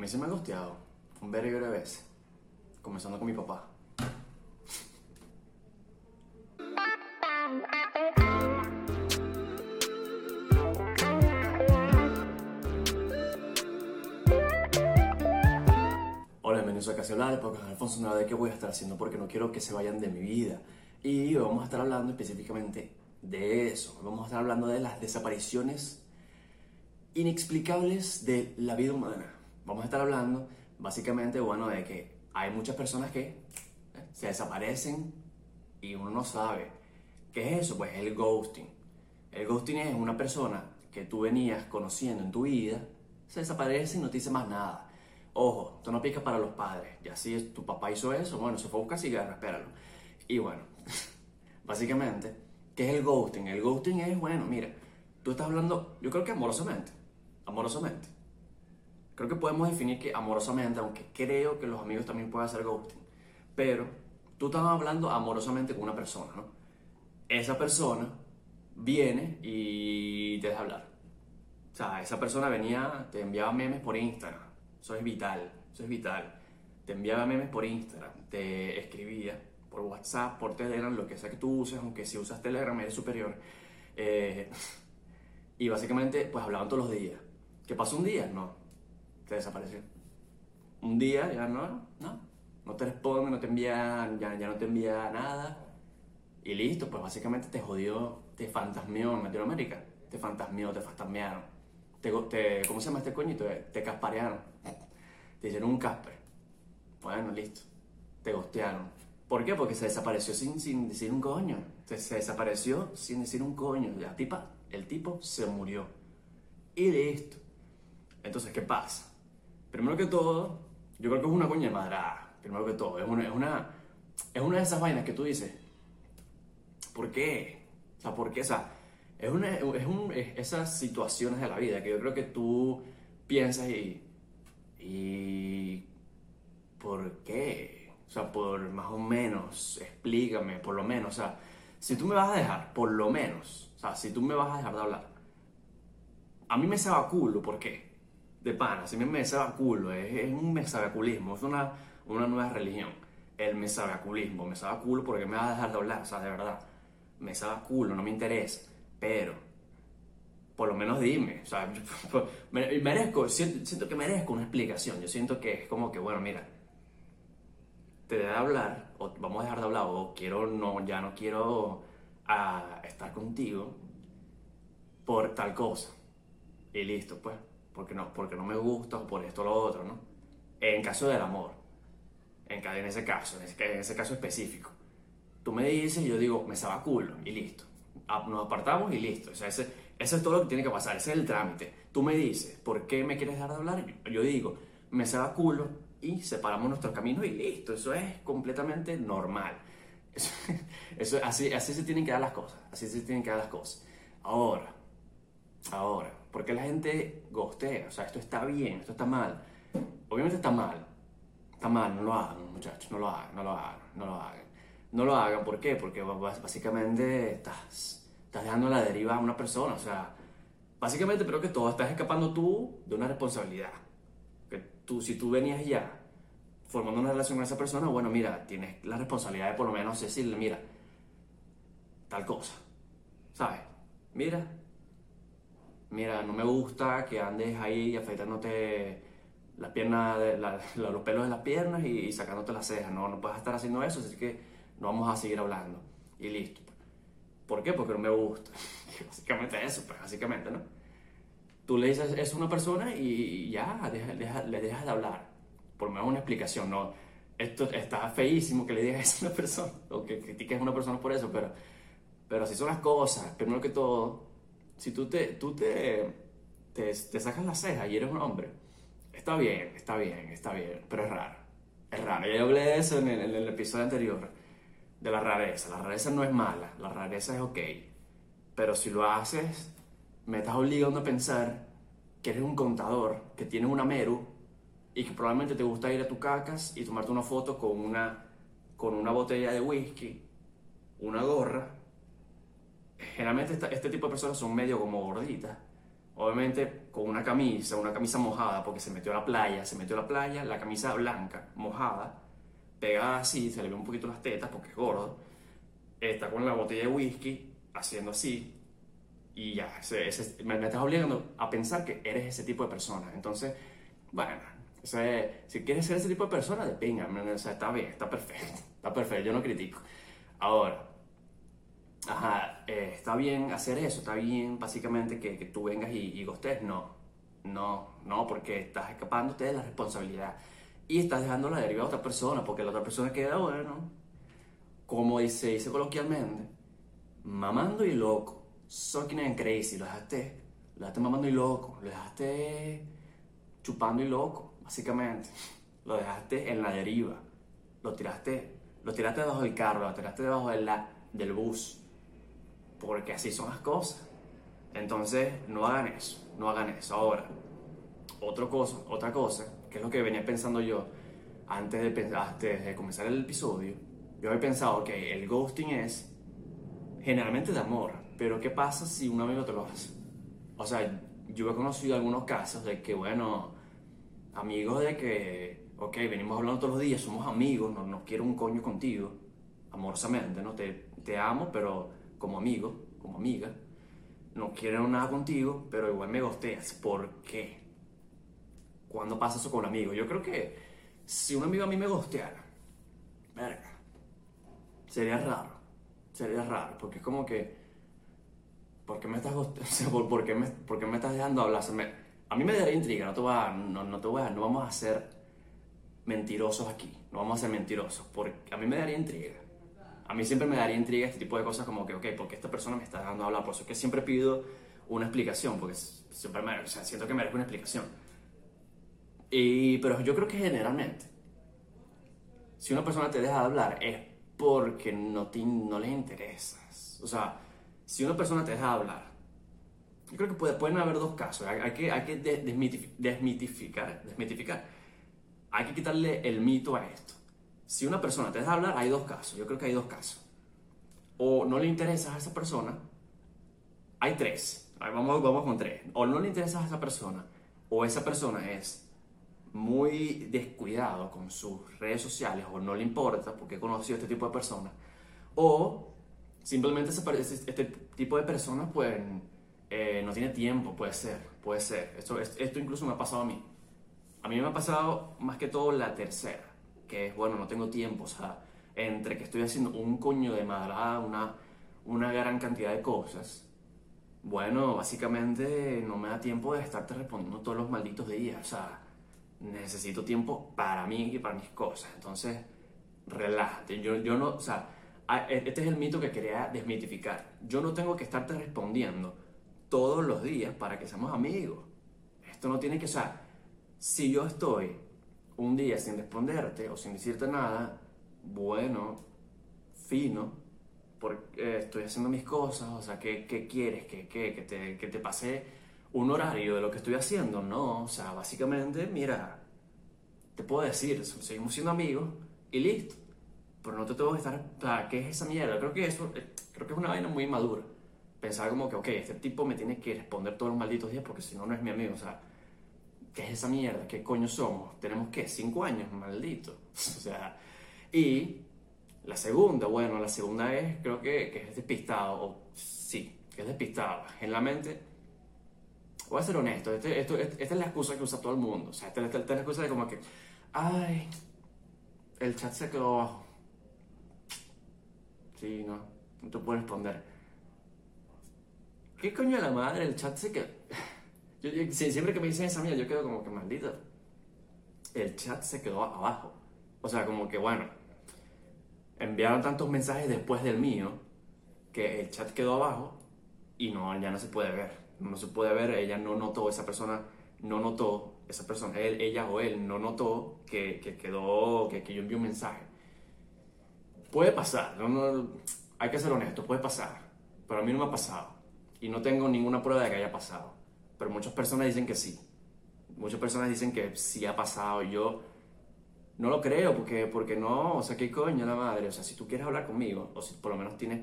mí se me ha gosteado un verguero de veces, comenzando con mi papá. Hola, bienvenidos a Casi Hablar, porque Alfonso no de qué voy a estar haciendo porque no quiero que se vayan de mi vida. Y vamos a estar hablando específicamente de eso. Vamos a estar hablando de las desapariciones inexplicables de la vida humana. Vamos a estar hablando básicamente, bueno, de que hay muchas personas que eh, se desaparecen y uno no sabe. ¿Qué es eso? Pues el ghosting. El ghosting es una persona que tú venías conociendo en tu vida, se desaparece y no te dice más nada. Ojo, tú no picas para los padres. Ya si tu papá hizo eso, bueno, se fue a buscar cigarro, espéralo. Y bueno, básicamente, ¿qué es el ghosting? El ghosting es, bueno, mira, tú estás hablando, yo creo que amorosamente, amorosamente. Creo que podemos definir que amorosamente, aunque creo que los amigos también pueden hacer ghosting, pero tú estás hablando amorosamente con una persona, ¿no? Esa persona viene y te deja hablar. O sea, esa persona venía, te enviaba memes por Instagram. Eso es vital, eso es vital. Te enviaba memes por Instagram, te escribía por WhatsApp, por Telegram, lo que sea que tú uses, aunque si usas Telegram eres superior. Eh, y básicamente, pues hablaban todos los días. ¿Qué pasó un día? No, desapareció. Un día ya no, no, no te responde, no te envía, ya, ya no te envía nada. Y listo, pues básicamente te jodió, te fantasmeó en Latinoamérica. Te fantasmeó, te fantasmearon. Te, te, ¿Cómo se llama este coñito? Te casparearon. Te hicieron un casper. Bueno, listo. Te gostearon. ¿Por qué? Porque se desapareció sin, sin decir un coño. Se, se desapareció sin decir un coño. La tipa, el tipo se murió. Y listo. Entonces, ¿qué pasa? Primero que todo, yo creo que es una coña de madrada. Primero que todo, es una, es una, es una de esas vainas que tú dices, ¿por qué? O sea, ¿por qué? O sea, es, una, es, un, es esas situaciones de la vida que yo creo que tú piensas y, y ¿por qué? O sea, por más o menos, explícame, por lo menos, o sea, si tú me vas a dejar, por lo menos, o sea, si tú me vas a dejar de hablar, a mí me sabe culo, ¿por qué? De pana, si me mesabaculo, es, es un mesabaculismo, es una, una nueva religión. El mesabaculismo, me sabe culo porque me va a dejar de hablar, o sea, de verdad. Me sabe culo, no me interesa, pero por lo menos dime, o sea, merezco, siento, que merezco una explicación, yo siento que es como que, bueno, mira, te de hablar, o vamos a dejar de hablar, o quiero, no, ya no quiero a, estar contigo por tal cosa, y listo, pues porque no, porque no me gusta o por esto o lo otro, ¿no? En caso del amor, en, en ese caso, en ese, en ese caso específico. Tú me dices y yo digo, me estaba culo y listo. Nos apartamos y listo. O sea, ese, es todo lo que tiene que pasar, ese es el trámite. Tú me dices, ¿por qué me quieres dejar de hablar? Yo digo, me estaba culo y separamos nuestros caminos y listo. Eso es completamente normal. Eso, eso, así, así se tienen que dar las cosas. Así se tienen que dar las cosas. Ahora, ahora, porque la gente gostea, o sea, esto está bien, esto está mal. Obviamente está mal, está mal, no lo hagan, muchachos, no lo hagan, no lo hagan, no lo hagan. No lo hagan, ¿por qué? Porque básicamente estás, estás dejando a la deriva a una persona, o sea, básicamente creo que todo estás escapando tú de una responsabilidad. Que tú, si tú venías ya formando una relación con esa persona, bueno, mira, tienes la responsabilidad de por lo menos decirle, mira, tal cosa, ¿sabes? Mira, mira, no me gusta que andes ahí afeitándote las piernas, los pelos de las piernas y, sacándote las cejas. No, no puedes estar haciendo eso, así que no vamos a seguir hablando. Y listo. ¿Por qué? Porque no me gusta. básicamente eso, pues, básicamente, ¿no? Tú le dices eso a una persona y ya, le dejas de hablar. Por lo menos una explicación, ¿no? Esto está feísimo que le digas eso a una persona o que critiques a una persona por eso, pero, pero así son las cosas. Primero que todo, si tú te, tú te, te, sacas la ceja y eres un hombre, está bien, está bien, está bien, pero es raro. Es raro. Ya hablé de eso en el, en el episodio anterior, de la rareza. La rareza no es mala, la rareza es ok. Pero si lo haces, me estás obligando a pensar que eres un contador, que tienes una meru y que probablemente te gusta ir a tu cacas y tomarte una foto con una, con una botella de whisky, una gorra generalmente este tipo de personas son medio como gorditas obviamente con una camisa, una camisa mojada, porque se metió a la playa, se metió a la playa, la camisa blanca, mojada, pegada así, se le ve un poquito las tetas porque es gordo, está con la botella de whisky, haciendo así, y ya, me, estás obligando a pensar que eres ese tipo de persona. Entonces, bueno, si quieres ser ese tipo de persona, de pinga, o sea, está bien, está perfecto, está perfecto, yo no critico. Ahora, ajá, eh, está bien hacer eso, está bien básicamente que, que tú vengas y, y gostes, no, no, no, porque estás escapándote de la responsabilidad y estás dejando la deriva a otra persona, porque la otra persona queda, bueno, como dice, dice coloquialmente, mamando y loco, sucking and crazy, lo dejaste, lo dejaste mamando y loco, lo dejaste chupando y loco, básicamente, lo dejaste en la deriva, lo tiraste, lo tiraste debajo del carro, lo tiraste debajo de la, del bus, porque así son las cosas. Entonces, no hagan eso, no hagan eso. Ahora, otra cosa, otra cosa, que es lo que venía pensando yo antes de, comenzar el episodio, yo había pensado que el ghosting es generalmente de amor, pero ¿qué pasa si un amigo te lo hace? O sea, yo he conocido algunos casos de que, bueno, amigos de que, ok, venimos hablando todos los días, somos amigos, no, no quiero un coño contigo, amorosamente, ¿no? Te, te amo, pero como amigo, como amiga, no quiero nada contigo, pero igual me gosteas. ¿Por qué? ¿Cuándo pasa eso con un amigo? Yo creo que si un amigo a mí me gosteara, verga, sería raro. Sería raro, porque es como que, ¿por qué me estás gosteando? ¿por, qué me, ¿por qué me estás dejando hablar? a mí me daría intriga, no te, voy a, no, no te voy a, no vamos a ser mentirosos aquí, no vamos a ser mentirosos, porque a mí me daría intriga a mí siempre me daría intriga este tipo de cosas como que, ok, porque esta persona me está dejando hablar? Por eso es que siempre pido una explicación, porque siempre me, o sea, siento que merezco una explicación. Y, pero yo creo que generalmente, si una persona te deja de hablar es porque no, te, no le interesas. O sea, si una persona te deja de hablar, yo creo que puede, pueden haber dos casos. Hay, que, hay que desmitificar, desmitificar. Hay que quitarle el mito a esto. Si una persona te deja hablar, hay dos casos. Yo creo que hay dos casos. O no le interesas a esa persona. Hay tres. Vamos, vamos con tres. O no le interesas a esa persona. O esa persona es muy descuidado con sus redes sociales o no le importa porque he conocido este tipo de personas. O simplemente este tipo de personas pues eh, no tiene tiempo, puede ser, puede ser. Esto, esto incluso me ha pasado a mí. A mí me ha pasado más que todo la tercera que es, bueno, no tengo tiempo, o sea, entre que estoy haciendo un coño de madrada, una, una gran cantidad de cosas, bueno, básicamente no me da tiempo de estarte respondiendo todos los malditos días, o sea, necesito tiempo para mí y para mis cosas, entonces, relájate, yo, yo no, o sea, e, este es el mito que quería desmitificar, yo no tengo que estarte respondiendo todos los días para que seamos amigos, esto no tiene que, o sea, si yo estoy un día sin responderte o sin decirte nada, bueno, fino, porque estoy haciendo mis cosas, o sea, ¿qué, quieres? ¿Qué, qué, que, te, que te pase un horario de lo que estoy haciendo? No, o sea, básicamente, mira, te puedo decir, seguimos siendo amigos y listo. Pero no te tengo que estar, ¿qué es esa mierda? Creo que eso, eh, creo que es una vaina muy madura. Pensar como que, ok, este tipo me tiene que responder todos los malditos días porque si no, no es mi amigo, o sea ¿qué es esa mierda? ¿Qué coño somos? ¿Tenemos qué? ¿Cinco años? Maldito. o sea, y la segunda, bueno, la segunda es, creo que, que es despistado, o sí, que es despistado. En la mente, voy a ser honesto, este, esto, esta es la excusa que usa todo el mundo. O sea, esta, es la excusa de como que, ay, el chat se quedó abajo. Sí, no, no te puedo responder. ¿Qué coño de la madre? El chat se quedó siempre que me dicen esa mía, yo quedo como que maldito. El chat se quedó abajo. O sea, como que bueno, enviaron tantos mensajes después del mío que el chat quedó abajo y no, ya no se puede ver. No se puede ver, ella no notó, esa persona no notó, esa persona, él, ella o él no notó que, que quedó, que, que, yo envié un mensaje. Puede pasar, no, hay que ser honesto, puede pasar, pero a mí no me ha pasado y no tengo ninguna prueba de que haya pasado pero muchas personas dicen que sí. Muchas personas dicen que sí ha pasado. Yo no lo creo porque, porque no, o sea, ¿qué coño la madre? O sea, si tú quieres hablar conmigo, o si por lo menos tienes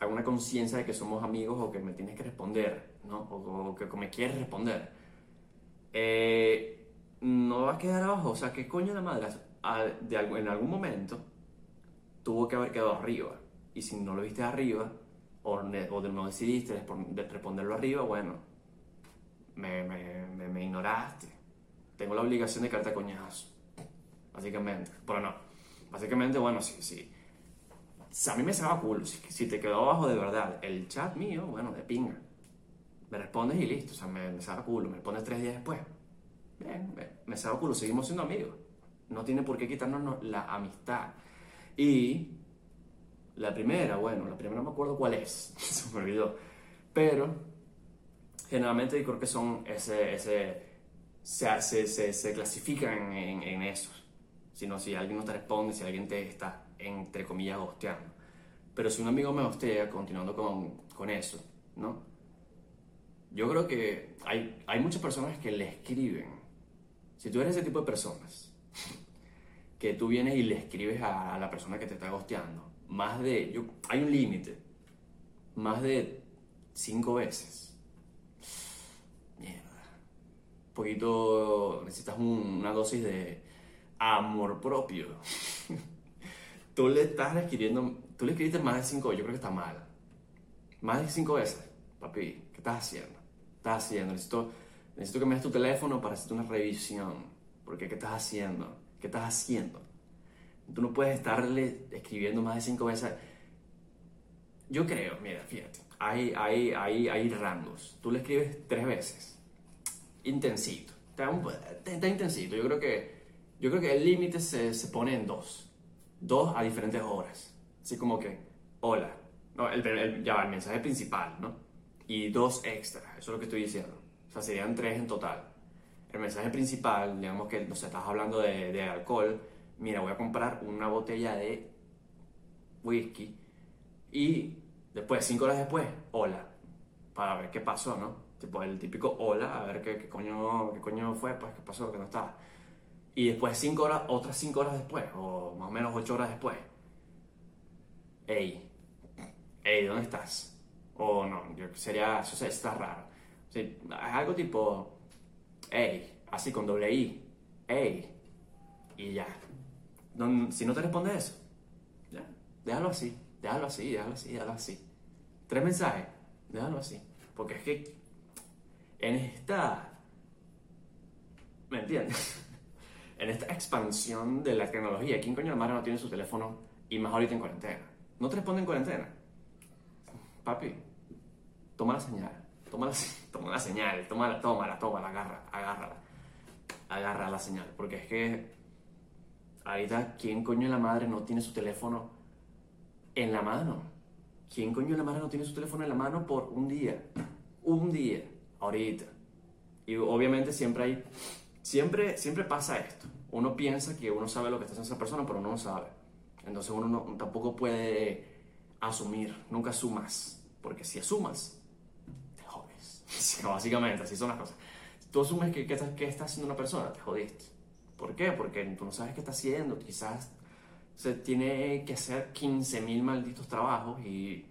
alguna conciencia de que somos amigos o que me tienes que responder, ¿no? O, que me quieres responder, eh, no va a quedar abajo. O sea, ¿qué coño la madre? de, en algún momento tuvo que haber quedado arriba. Y si no lo viste arriba, o, o no decidiste responderlo arriba, bueno, me, ignoraste. Tengo la obligación de caerte coñazo. Básicamente. Pero no. Básicamente, bueno, sí, sí. a mí me va culo. Si, te quedó abajo de verdad el chat mío, bueno, de pinga. Me respondes y listo. O sea, me, me a culo. Me respondes tres días después. Bien, me, me a culo. Seguimos siendo amigos. No tiene por qué quitarnos la amistad. Y la primera, bueno, la primera no me acuerdo cuál es. Se me olvidó. Pero generalmente yo creo que son ese, ese se, se, se, clasifican en, en esos. Sino si alguien no te responde, si alguien te está, entre comillas, hosteando. Pero si un amigo me hostea, continuando con, con eso, ¿no? Yo creo que hay, hay muchas personas que le escriben. Si tú eres ese tipo de personas, que tú vienes y le escribes a, a la persona que te está hosteando, más de, yo, hay un límite, más de cinco veces poquito, necesitas una dosis de amor propio. tú le estás escribiendo, tú le escribiste más de cinco, yo creo que está mal. Más de cinco veces, papi, ¿qué estás haciendo? ¿Qué estás haciendo? Necesito, necesito que me des tu teléfono para hacerte una revisión. Porque, ¿qué estás haciendo? ¿Qué estás haciendo? Tú no puedes estarle escribiendo más de cinco veces. Yo creo, mira, fíjate, hay, hay, hay, hay rangos. Tú le escribes tres veces intensito. Está, intensito. Yo creo que, yo creo que el límite se, se, pone en dos. Dos a diferentes horas. Así como que, hola. No, el, ya va, el mensaje principal, ¿no? Y dos extras. Eso es lo que estoy diciendo. O sea, serían tres en total. El mensaje principal, digamos que, no sé, estás hablando de, de alcohol. Mira, voy a comprar una botella de whisky. Y después, cinco horas después, hola. Para ver qué pasó, ¿no? Tipo el típico hola, a ver qué, coño, qué coño fue, pues qué pasó, que no estaba. Y después cinco horas, otras cinco horas después, o más o menos ocho horas después. Ey, ey, ¿dónde estás? O no, yo, sería, eso está raro. es algo tipo, ey, así con doble I, ey, y ya. si no te responde eso, ya, déjalo así, déjalo así, déjalo así, déjalo así. Tres mensajes, déjalo así. Porque es que en esta, ¿me entiendes? en esta expansión de la tecnología, ¿quién coño de madre no tiene su teléfono y más ahorita en cuarentena? ¿No te responde en cuarentena? Papi, toma la señal, toma la, toma la señal, toma la, toma la, toma la, agarra, agárrala, agarra la señal, porque es que ahorita, ¿quién coño de la madre no tiene su teléfono en la mano? ¿Quién coño de la madre no tiene su teléfono en la mano por un día? Un día ahorita. Y obviamente siempre hay, siempre, siempre pasa esto. Uno piensa que uno sabe lo que está haciendo esa persona, pero uno no sabe. Entonces uno tampoco puede asumir, nunca asumas, porque si asumas, te jodes. Básicamente, así son las cosas. Tú asumes que, que, está haciendo una persona, te jodiste. ¿Por qué? Porque tú no sabes qué está haciendo, quizás se tiene que hacer 15.000 malditos trabajos y,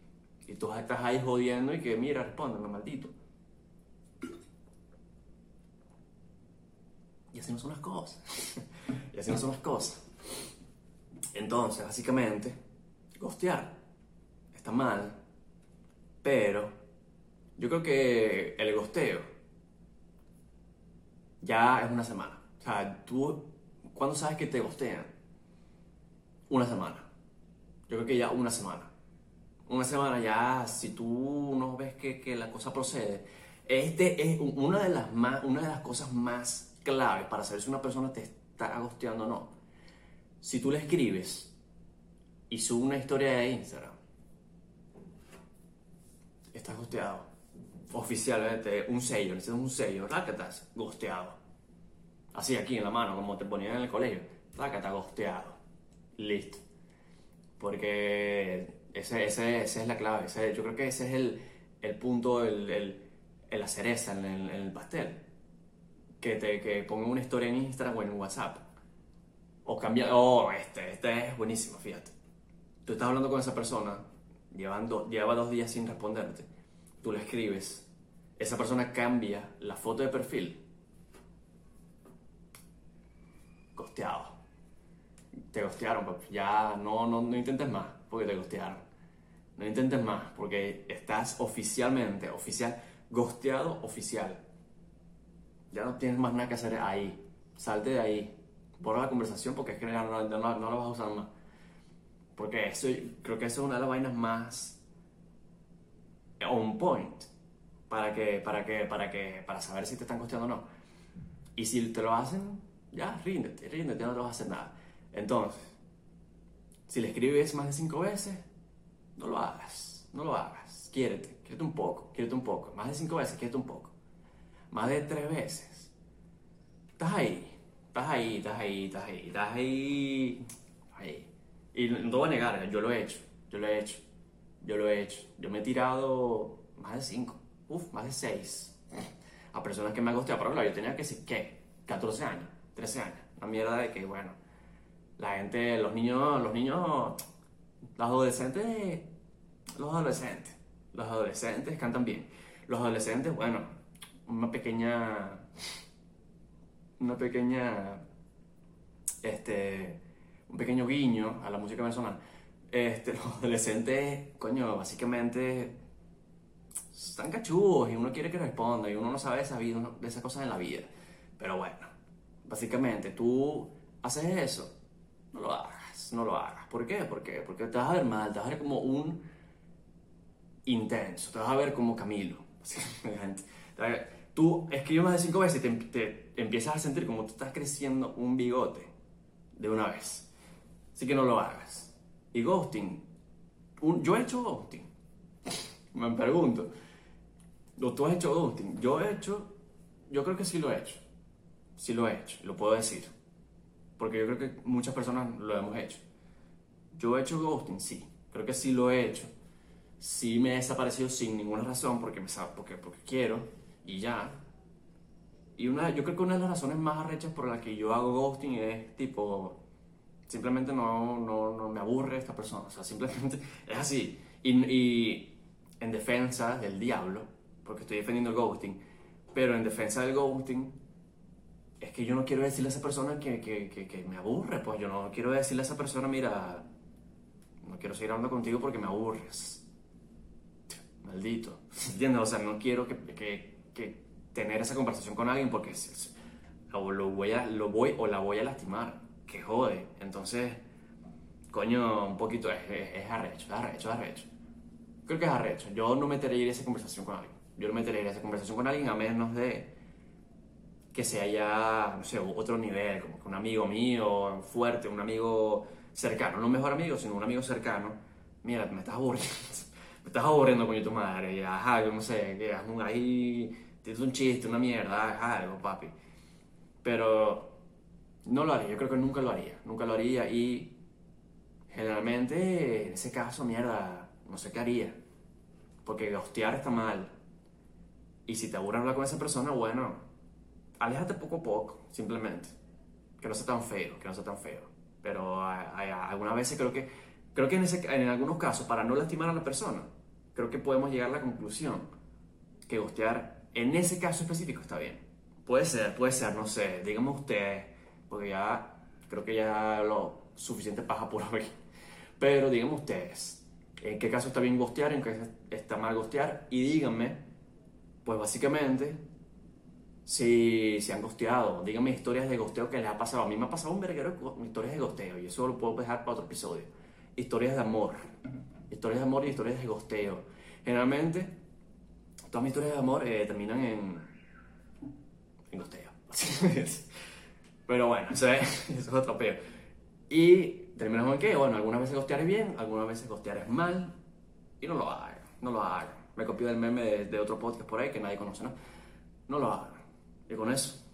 y tú estás ahí jodiendo y que mira, respóndeme, maldito. Y así no son las cosas. y así no son las cosas. Entonces, básicamente, gostear está mal, pero yo creo que el gosteo ya es una semana. O sea, tú, ¿cuándo sabes que te gostean? Una semana. Yo creo que ya una semana. Una semana ya, si tú no ves que, que la cosa procede, este es una de las, más, una de las cosas más clave para saber si una persona te está agosteando o no. Si tú le escribes y sube una historia de Instagram, estás gosteado. Oficialmente, un sello, necesitas un sello, estás gosteado. Así aquí en la mano, como te ponían en el colegio, está gosteado. Listo. Porque ese, ese, esa es la clave. yo creo que ese es el, el punto, el, el, la cereza en el, el pastel que te que ponga una historia en Instagram o en WhatsApp. O cambia, oh, este, este es buenísimo, fíjate. Tú estás hablando con esa persona llevan do- lleva dos días sin responderte, tú le escribes, esa persona cambia la foto de perfil, gosteado. Te gostearon, papi. Ya no, no, no intentes más porque te gostearon. No intentes más porque estás oficialmente, oficial, gosteado oficial. Ya no tienes más nada que hacer ahí. Salte de ahí. Borra la conversación porque es que ya no, no, no la vas a usar más. Porque eso, creo que eso es una de las vainas más on point para que, para que, para que, para saber si te están costeando o no. Y si te lo hacen, ya, ríndete, ríndete, no te vas a hacer nada. Entonces, si le escribes más de cinco veces, no lo hagas, no lo hagas. Quiérete, quiérete un poco, quiérete un poco. Más de cinco veces, quiérete un poco. Más de tres veces. Estás ahí, estás ahí, estás ahí, estás ahí, estás ahí. ahí. Y no voy a negar, yo lo he hecho, yo lo he hecho, yo lo he hecho. Yo me he tirado más de cinco, uff, más de seis. A personas que me han gosteado, pero claro, yo tenía que decir, ¿qué? 14 años, 13 años. Una mierda de que, bueno, la gente, los niños, los niños, los adolescentes, los adolescentes, los adolescentes cantan bien. Los adolescentes, bueno, una pequeña, una pequeña, este, un pequeño guiño a la música venezolana. Este, los adolescentes, coño, básicamente están cachudos y uno quiere que responda y uno no sabe de esas, de esas cosas en la vida. Pero bueno, básicamente tú haces eso, no lo hagas, no lo hagas. ¿Por qué? Porque, porque te vas a ver mal, te vas a ver como un intenso, te vas a ver como Camilo. Tú escribes más de cinco veces y te, empiezas a sentir como tú estás creciendo un bigote de una vez. Así que no lo hagas. Y ghosting, un- yo he hecho ghosting. Me pregunto, ¿o ¿tú has hecho ghosting? Yo he hecho, yo creo que sí lo he hecho. Sí lo he hecho, lo puedo decir. Porque yo creo que muchas personas lo hemos hecho. Yo he hecho ghosting, sí. Creo que sí lo he hecho. Sí me he desaparecido sin ninguna razón porque, me, porque, porque quiero y ya. Y una, yo creo que una de las razones más arrechas por las que yo hago ghosting es tipo, simplemente no, no, no me aburre esta persona. O sea, simplemente es así. Y, y en defensa del diablo, porque estoy defendiendo el ghosting, pero en defensa del ghosting, es que yo no quiero decirle a esa persona que, que, que, me aburre, pues yo no quiero decirle a esa persona, mira, no quiero seguir hablando contigo porque me aburres. Maldito. ¿Entiendes? O sea, no quiero que, que, tener esa conversación con alguien porque es- es- o lo voy, a, lo voy o la voy a lastimar. Que jode. Entonces, coño, un poquito es, es, es arrecho, es arrecho, es arrecho. Creo que es arrecho. Yo no metería en esa conversación con alguien. Yo no metería en esa conversación con alguien a menos de que sea ya, no sé, otro nivel, como que un amigo mío fuerte, un amigo cercano, no un mejor amigo, sino un amigo cercano. Mira, me estás aburriendo, me estás aburriendo con tu madre, y haz algo, no sé, que haz un ahí, tienes un chiste, una mierda, haz algo, papi. Pero no lo haría, yo creo que nunca lo haría, nunca lo haría y generalmente en ese caso, mierda, no sé qué haría. Porque hostear está mal. Y si te aburre hablar con esa persona, bueno, aléjate poco a poco, simplemente. Que no sea tan feo, que no sea tan feo. Pero algunas veces creo que, creo que en, en algunos casos, para no lastimar a la persona, creo que podemos llegar a la conclusión que gostear en ese caso específico está bien. Puede ser, puede ser, no sé, dígame usted, porque ya creo que ya lo suficiente paja por hoy. Pero díganme ustedes, ¿en qué caso está bien gostear, en qué está mal gostear? Y díganme, pues básicamente, si se han gosteado, díganme historias de gosteo que les ha pasado. A mí me ha pasado un verguero de historias de gosteo y eso lo puedo dejar para otro episodio. Historias de amor, historias de amor y historias de gosteo. Generalmente, todas mis historias de amor eh, terminan en, en gosteo. Pero bueno, eso es, eso es otro peo. Y terminamos en qué? Bueno, algunas veces gostear es bien, algunas veces gostear es mal. Y no lo hagan, no lo hagan. Me copié del meme de, de otro podcast por ahí que nadie conoce, ¿no? No lo hagan. Y con eso,